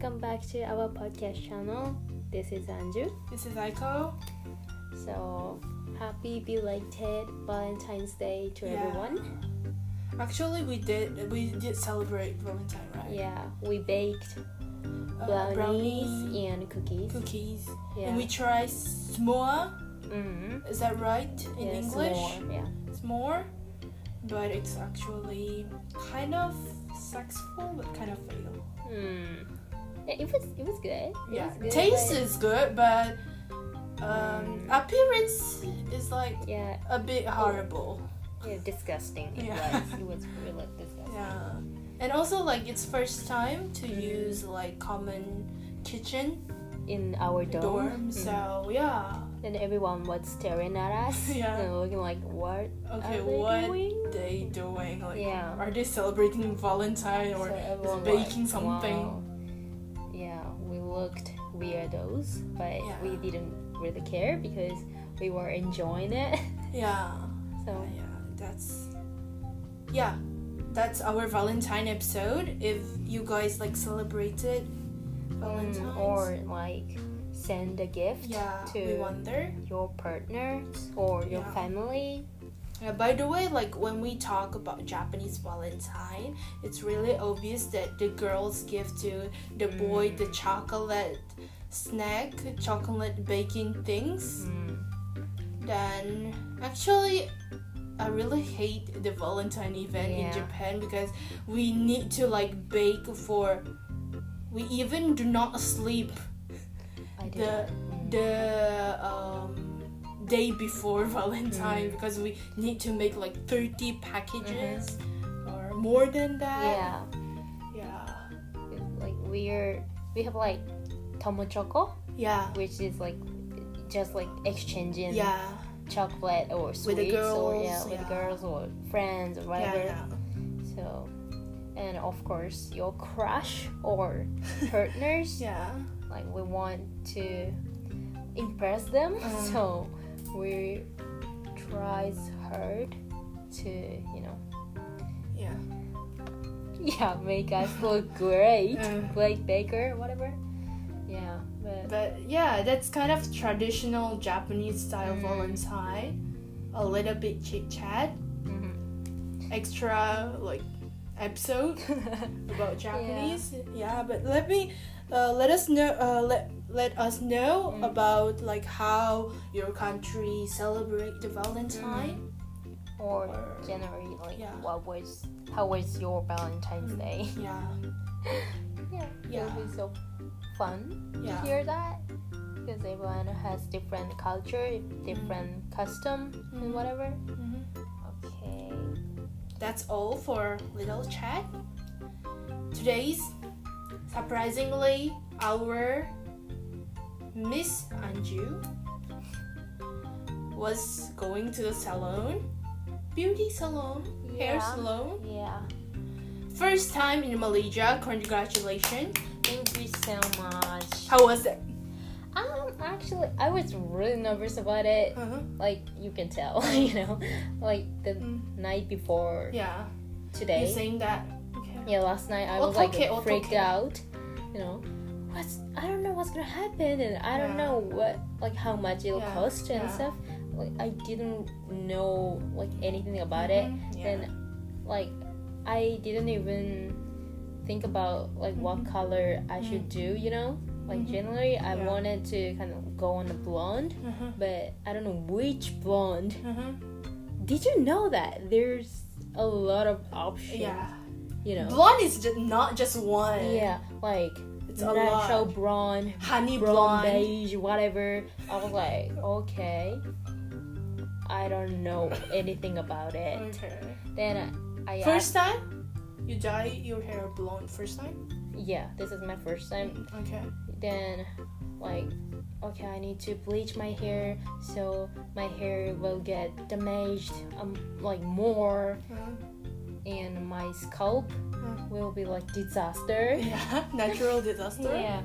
welcome back to our podcast channel. This is Anju. This is Aiko. So, happy belated Valentine's Day to Yeah. everyone. Actually, we did we did celebrate Valentine, right? Yeah, we baked Uh, brownies and cookies. cookies, Yeah. and we tried s'more. mm Is that right in yes, English? more, yeah. S'more, but it's actually kind of successful, but kind of fail. Mm. It was it was good. Yeah, was good, taste but- is good, but um, Mm. appearance is like yeah, a bit horrible. yeah, disgusting. It Yeah. was. It was really disgusting. Yeah, and also like it's first time to use like common kitchen In our dorm. dorm. Mhm. So yeah. And everyone was staring at us Yeah. and looking like, what Okay, are they what doing? they doing? Like, Yeah. are they celebrating Valentine or So baking like, something? wow. Looked weirdos, but Yeah. we didn't really care because we were enjoying it. Yeah, So yeah, that's yeah, that's our Valentine episode. If you guys like celebrated Valentine's, mm, or like send a gift yeah, to we wonder. your partner or your Yeah. family. Yeah, by the way, like when we talk about Japanese Valentine, it's really obvious that the girls give to the boy the chocolate snack, chocolate baking things. Mm. Then actually, I really hate the Valentine event in Japan because we need to like bake for. We even do not sleep I the the um, day before Valentine Mm. because we need to make like 30 packages or more than that. yeah, Yeah. like we're we have like tomo choco, Yeah. which is like just like exchanging Yeah. chocolate or sweets the or yeah with yeah. girls or friends or whatever. yeah. So, and of course your crush or partners. Yeah. Like we want to impress them, Mm. so we tries hard to you know Yeah. yeah make us look great, like baker whatever. Yeah, but But yeah, that's kind of traditional Japanese style Mm. Valentine. A little bit chit chat, mhm. extra like episode about Japanese. Yeah, but let me uh, let us know uh, let let us know Mm. about like how your country celebrate the Valentine. or Or- January like yeah. what was how was your Valentine's Day? Yeah, Yeah, Yeah. it'll be so fun to hear that because everyone has different culture, different custom, Mhm. and whatever. Mhm. Okay. That's all for little chat. Today's surprisingly our Miss Anju was going to the salon, beauty salon, hair salon. Yeah. First time in Malaysia. Congratulations. Thank you so much. How was it? Um, actually, I was really nervous about it. Uh-huh. Like you can tell, you know, like the Mm. night before Yeah. today. You're saying that. Okay. Yeah, last night I was like Okay, freaked okay. out. You know, what's I don't know what's gonna happen, and I don't Yeah. know what like how much it'll Yeah, cost and yeah. stuff. Like I didn't know like anything about it. Mhm, Yeah. Then like I didn't even think about like what Mhm. color I should do. You know, like Mhm. generally I wanted to kind of go on the blonde, Uh-huh. but I don't know which blonde. Uh-huh. Did you know that there's a lot of options? Yeah. You know. Blonde is just not just one. Yeah, like It's a natural lot. blonde, Honey blonde, blonde. beige, whatever. I was like, okay, I don't know anything about it. Okay. Then I, I First time you dye your hair blonde. First time. yeah, this is my first time. Okay. Then, like, okay, I need to bleach my hair so my hair will get damaged, um, like more, Uh, and my scalp will be like disaster. yeah. Natural disaster. Yeah.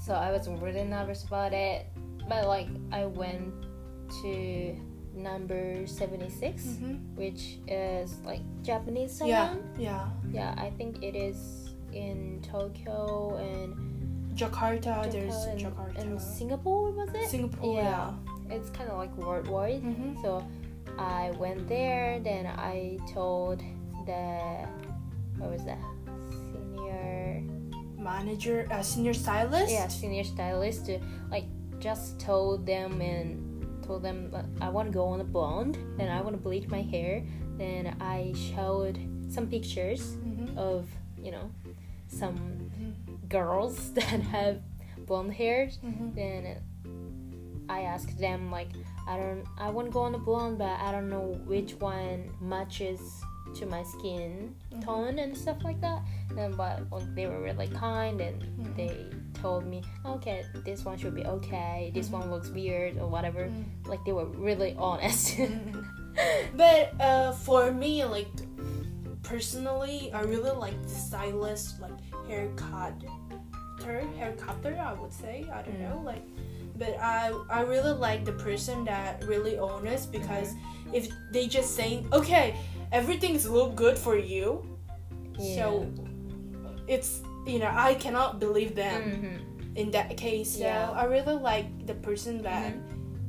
So I was really nervous about it, but like I went to number 76, Mhm. which is like Japanese Yeah. salon. Yeah. Yeah, I think it is in Tokyo and Jakarta, there's Jakarta and, Jakarta. and Singapore was it? Singapore, yeah. It's kind of like worldwide. Mhm. So I went there. Then I told the what was that senior Manager, uh, senior stylist. yeah senior stylist to like just told them and told them I want to go on a blonde. Then I want to bleach my hair. Then I showed some pictures Mhm. of you know some girls that have blonde hairs Mhm. then I asked them like I don't I want to go on a blonde but I don't know which one matches to my skin Mhm. tone and stuff like that and but they were really kind and Mhm. they told me okay this one should be okay this Mhm. one looks weird or whatever Mhm. like they were really honest Mhm. but uh, for me, like personally, I really like the stylist, like haircut, hair cutter. I would say I don't Mm. know, like, but I I really like the person that really honest because if they just saying okay, everything's look good for you, so it's you know I cannot believe them Mhm. in that case. So Yeah. I really like the person that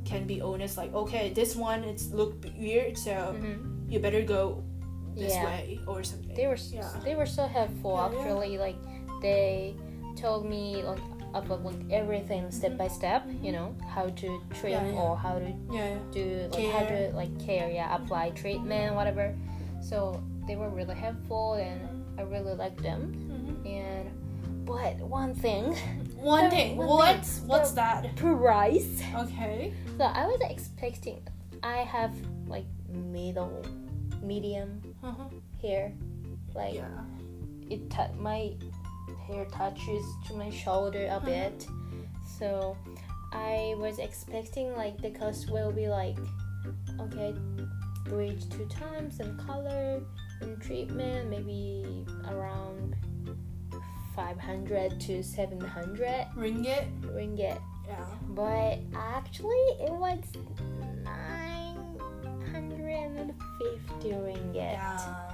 can be honest. Like, okay, this one it's look weird, so Mhm. you better go this Yeah. way or something. they were Yeah. they were so helpful Yeah, yeah. actually like they told me like about like everything step by step you know how to trim Mm-hmm. Yeah, yeah. or how to yeah. do like how to like care yeah apply treatment whatever so they were really helpful and i really liked them Mhm. and but one thing One The- thing. one What's thing, what's that? price Okay. so i was expecting i have like middle medium Uh-huh. hair like Yeah. it tou- my hair touches to my shoulder a Uh-huh. bit so i was expecting like the cost will be like okay bleach two times and color and treatment maybe around 500 to 700 Ringgit. ringgit Yeah. but actually it was 950 ringgit Yeah.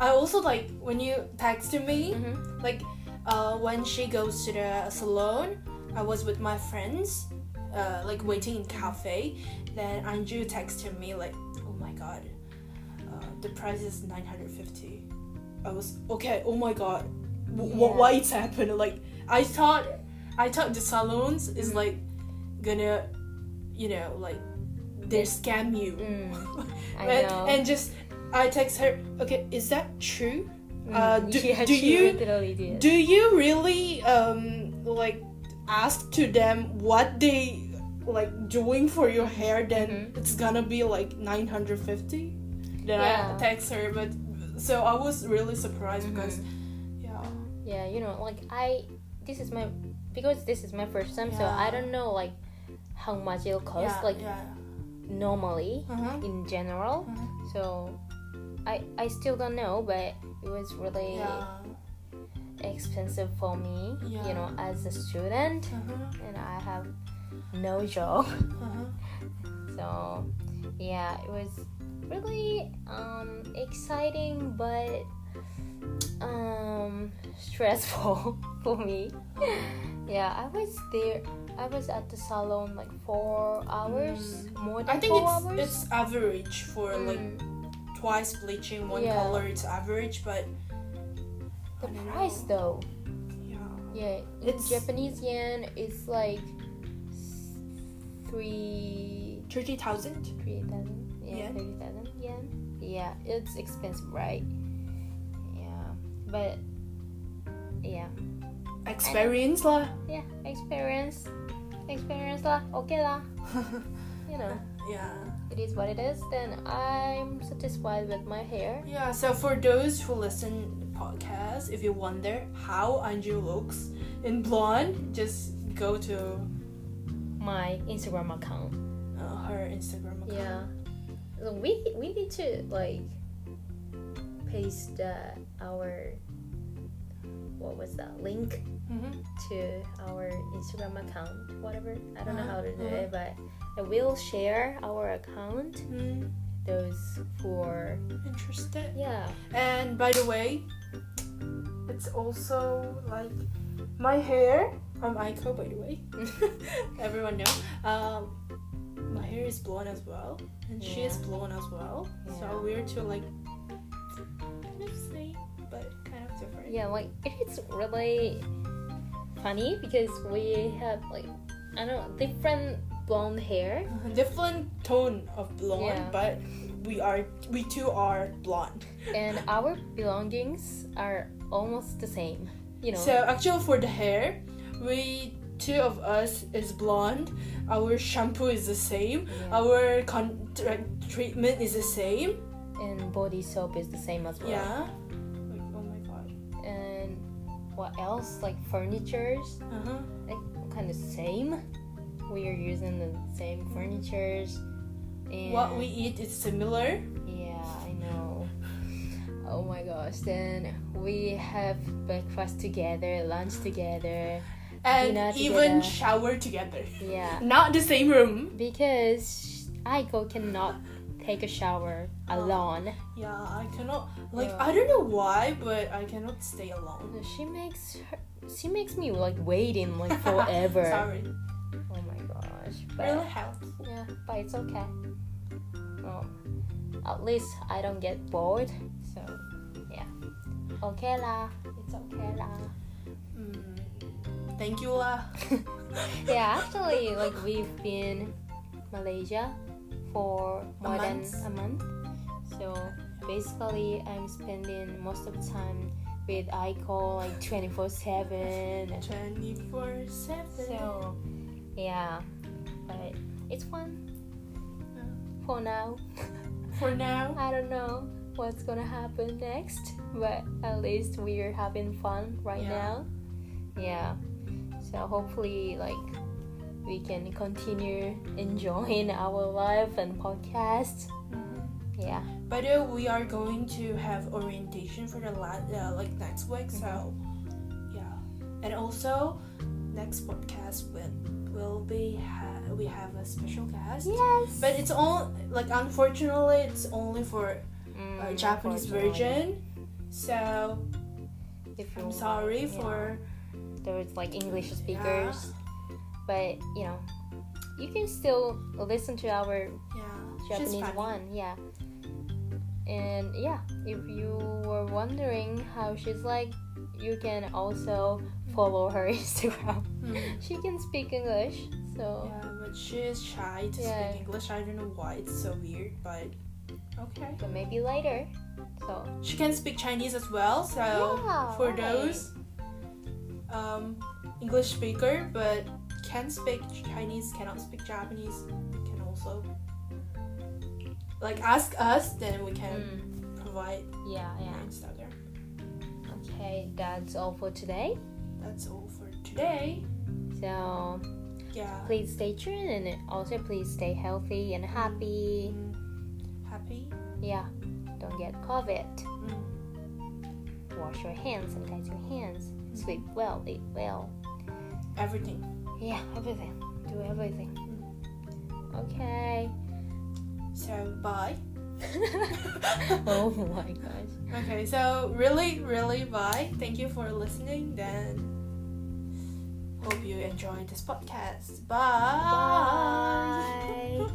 I also like when you texted me, Mhm. like uh, when she goes to the salon, I was with my friends, uh, like waiting in cafe. Then Anju texted me like, "Oh my god, uh, the price is 950." I was okay. Oh my god, w- Yeah. why it's happened? Like I thought, I thought the salons is Mhm. like gonna, you know, like they scam you. Mm, I and, know. and just I text her. Okay, is that true? Mm, uh, do- yeah, do she you-. Do you really um like ask to them what they like doing for your hair? Then Mhm. it's gonna be like nine hundred fifty. Then Yeah. I text her, but so I was really surprised Mhm. because yeah, yeah, you know, like I, this is my, because this is my first time, so I don't know like how much it'll cost, yeah, like yeah. normally Uh-huh. in general. Mhm. So, I I still don't know, but it was really Yeah. expensive for me, Yeah. you know, as a student, Uh-huh. and I have no job. Uh-huh. So, yeah, it was really um, exciting but um, stressful for me. Yeah, I was there. I was at the salon like four hours, more than I think four it's hours. it's average for like Mm. Twice bleaching one Yeah. color. It's average, but the price know. though. yeah. Yeah, It's- Japanese yen, it's like three Thirty thousand. three thousand. Yeah, thirty thousand yen. Yeah, it's expensive, right? Yeah, but yeah, Experience lah. yeah, experience, experience lah. Okay lah. You know, yeah. It is what it is. Then I'm satisfied with my hair. Yeah. So for those who listen to the podcast, if you wonder how Anju looks in blonde, just go to My Instagram account. uh, her Instagram account. Yeah. So we we need to like paste uh, our what was that link Mm-hmm. to our Instagram account, whatever. I don't know how to do Uh-huh. it, but I will share our account. Mm, Those for interested. yeah. And by the way, it's also like my hair. I'm Aiko, by the way. Everyone know. Um, my hair is blonde as well, and she is Yeah. blonde as well. Yeah. So we're two like kind of same, but kind of different. Yeah, like it's really funny because we have like I don't know different blonde hair. Different tone of blonde, Yeah. but we are we two are blonde. and our belongings are almost the same. You know. So actually, for the hair, we two of us is blonde. Our shampoo is the same. Yeah. Our con- tra- treatment is the same. and body soap is the same as well. Yeah. Like, oh my god. And what else? Like furnitures, Uh huh. like kind of same. We are using the same furnitures. And What we eat is similar. Yeah, I know. Oh my gosh. Then we have breakfast together, lunch together. And Dinner even together. shower together. Yeah. Not the same room. Because Aiko cannot take a shower Oh. alone. Yeah, I cannot. Like Yeah. I don't know why, but I cannot stay alone. She makes her, she makes me like waiting like forever. Sorry. My gosh. But Really helps. yeah, but it's okay. Well, at least I don't get bored. So yeah. Okay lah. It's okay lah. Mm, thank you lah. yeah, actually, like we've been Malaysia for A more than month. a month. So basically, I'm spending most of the time with Aiko like 24 7. Twenty four seven. So yeah, but it's fun oh. for now. For now. I don't know what's gonna happen next, but at least we're having fun right Yeah. now. Yeah. So hopefully, like, we can continue enjoying our life and podcast. Mm-hmm. Yeah. By the uh, way, we are going to have orientation for the la- uh, like next week. So mm-hmm. yeah, and also next podcast will will be ha- we have a special guest. Yes. But it's all like unfortunately it's only for Mm, uh, Japanese version. So If I'm sorry yeah. for there's like English speakers, but you know, you can still listen to our yeah Japanese one, yeah. And yeah, if you were wondering how she's like, you can also follow her Instagram. Mm. She can speak English, so Yeah, but she is shy to Yeah. speak English. I don't know why it's so weird, but okay. but maybe later. So She can speak Chinese as well, so Yeah, for right. those um, English speaker but can speak Chinese, cannot speak Japanese, can also like ask us, then we can mm, provide yeah, yeah. Okay, that's all for today. That's all for today. So Yeah. please stay tuned and also please stay healthy and happy. Mm, happy. Yeah, don't get COVID. Mm. Wash your hands, sanitize your hands. Sleep well, eat well. Everything. Yeah, everything. Do everything. Okay. So bye. oh my gosh. Okay, so really, really bye. Thank you for listening. Then hope you enjoyed this podcast. Bye. Bye.